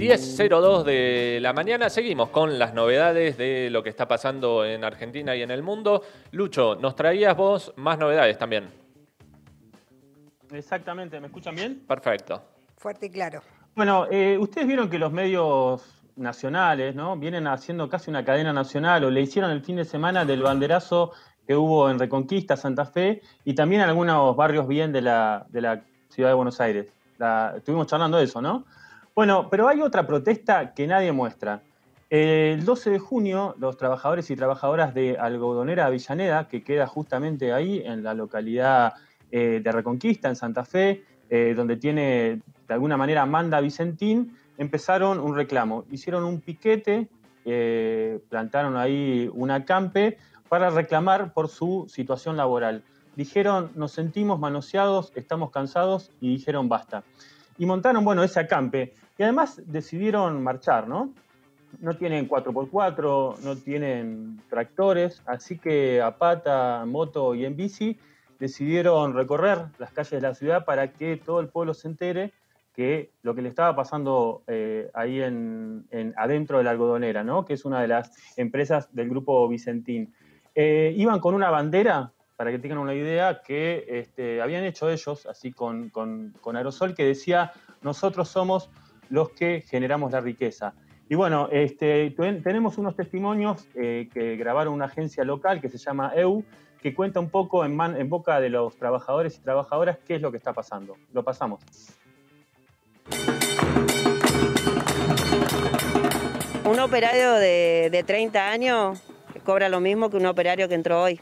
10.02 de la mañana, seguimos con las novedades de lo que está pasando en Argentina y en el mundo. Lucho, nos traías vos más novedades también. Exactamente, ¿me escuchan bien? Perfecto. Fuerte y claro. Bueno, eh, ustedes vieron que los medios nacionales, ¿no? Vienen haciendo casi una cadena nacional o le hicieron el fin de semana del banderazo que hubo en Reconquista, Santa Fe y también algunos barrios bien de la, de la ciudad de Buenos Aires. estuvimos charlando de eso, ¿no? Bueno, pero hay otra protesta que nadie muestra. El 12 de junio, los trabajadores y trabajadoras de Algodonera Avellaneda, que queda justamente ahí en la localidad eh, de Reconquista, en Santa Fe, eh, donde tiene de alguna manera Manda Vicentín, empezaron un reclamo. Hicieron un piquete, eh, plantaron ahí un acampe para reclamar por su situación laboral. Dijeron, nos sentimos manoseados, estamos cansados y dijeron basta. Y montaron, bueno, ese acampe. Y además decidieron marchar, ¿no? No tienen 4x4, no tienen tractores, así que a pata, moto y en bici decidieron recorrer las calles de la ciudad para que todo el pueblo se entere que lo que le estaba pasando eh, ahí en, adentro de la algodonera, ¿no? que es una de las empresas del grupo Vicentín. Eh, iban con una bandera, para que tengan una idea, que este, habían hecho ellos, así con, aerosol, que decía, nosotros somos los que generamos la riqueza. Y bueno, este, tenemos unos testimonios eh, que grabaron una agencia local que se llama EU, que cuenta un poco en, en boca de los trabajadores y trabajadoras qué es lo que está pasando. Lo pasamos. Un operario de, 30 años cobra lo mismo que un operario que entró hoy.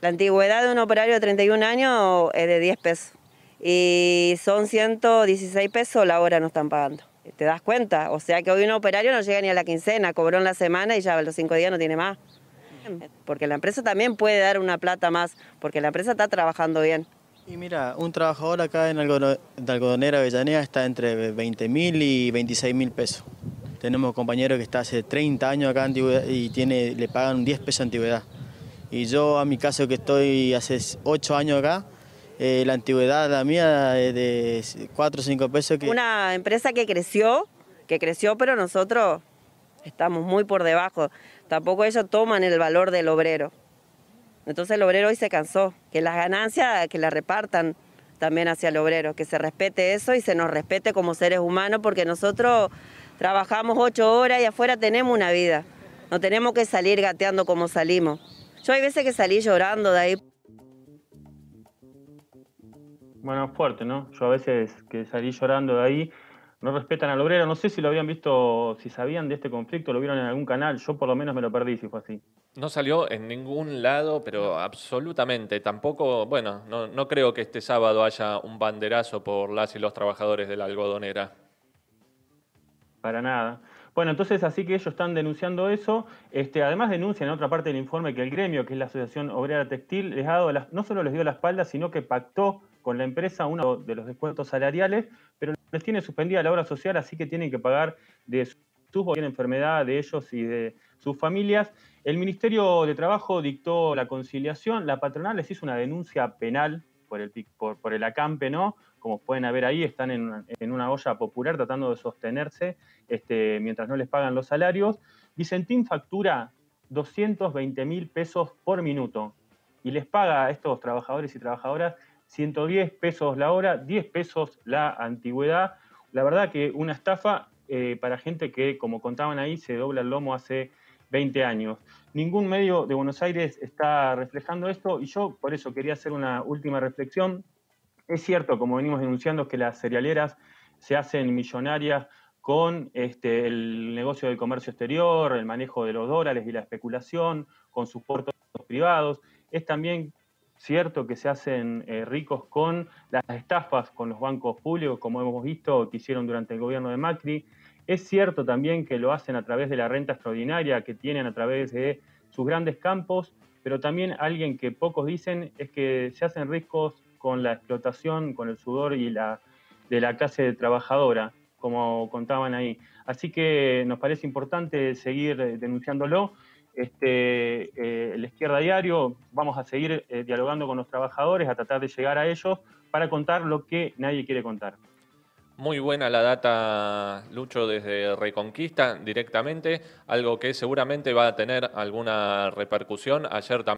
La antigüedad de un operario de 31 años es de 10 pesos y son 116 pesos la hora no están pagando. ¿Te das cuenta? O sea que hoy un operario no llega ni a la quincena, cobró en la semana y ya los cinco días no tiene más. Porque la empresa también puede dar una plata más, porque la empresa está trabajando bien. Y mira, un trabajador acá en Algodonera Avellaneda está entre 20 mil y 26 mil pesos. Tenemos compañeros que está hace 30 años acá y tiene, le pagan 10 pesos de antigüedad. Y yo, a mi caso, que estoy hace 8 años acá, eh, la antigüedad la mía es de 4 o 5 pesos. Que... Una empresa que creció, que creció, pero nosotros estamos muy por debajo. Tampoco ellos toman el valor del obrero. Entonces el obrero hoy se cansó, que las ganancias que la repartan también hacia el obrero, que se respete eso y se nos respete como seres humanos, porque nosotros Trabajamos ocho horas y afuera tenemos una vida. No tenemos que salir gateando como salimos. Yo hay veces que salí llorando de ahí. Bueno, fuerte, ¿no? Yo a veces que salí llorando de ahí, no respetan al obrero. No sé si lo habían visto, si sabían de este conflicto, lo vieron en algún canal. Yo por lo menos me lo perdí si fue así. No salió en ningún lado, pero absolutamente. Tampoco, bueno, no, no creo que este sábado haya un banderazo por las y los trabajadores de la algodonera. Para nada. Bueno, entonces así que ellos están denunciando eso. Este, además denuncian en otra parte del informe que el gremio, que es la Asociación Obrera Textil, les ha dado no solo les dio la espalda, sino que pactó con la empresa uno de los descuentos salariales, pero les tiene suspendida la obra social, así que tienen que pagar de su enfermedad de ellos y de sus familias. El Ministerio de Trabajo dictó la conciliación, la patronal les hizo una denuncia penal por el, acampe, ¿no? como pueden ver ahí, están en, una olla popular tratando de sostenerse este, mientras no les pagan los salarios. Vicentín factura 220 mil pesos por minuto y les paga a estos trabajadores y trabajadoras 110 pesos la hora, 10 pesos la antigüedad. La verdad que una estafa eh, para gente que, como contaban ahí, se dobla el lomo hace 20 años. Ningún medio de Buenos Aires está reflejando esto y yo por eso quería hacer una última reflexión es cierto, como venimos denunciando, que las cerealeras se hacen millonarias con este, el negocio del comercio exterior, el manejo de los dólares y la especulación, con sus puertos privados. Es también cierto que se hacen eh, ricos con las estafas con los bancos públicos, como hemos visto que hicieron durante el gobierno de Macri. Es cierto también que lo hacen a través de la renta extraordinaria que tienen a través de sus grandes campos, pero también alguien que pocos dicen es que se hacen ricos con la explotación, con el sudor y la, de la clase trabajadora, como contaban ahí. Así que nos parece importante seguir denunciándolo. este, eh, la izquierda diario, vamos a seguir eh, dialogando con los trabajadores, a tratar de llegar a ellos para contar lo que nadie quiere contar. Muy buena la data, Lucho, desde Reconquista directamente, algo que seguramente va a tener alguna repercusión. Ayer también.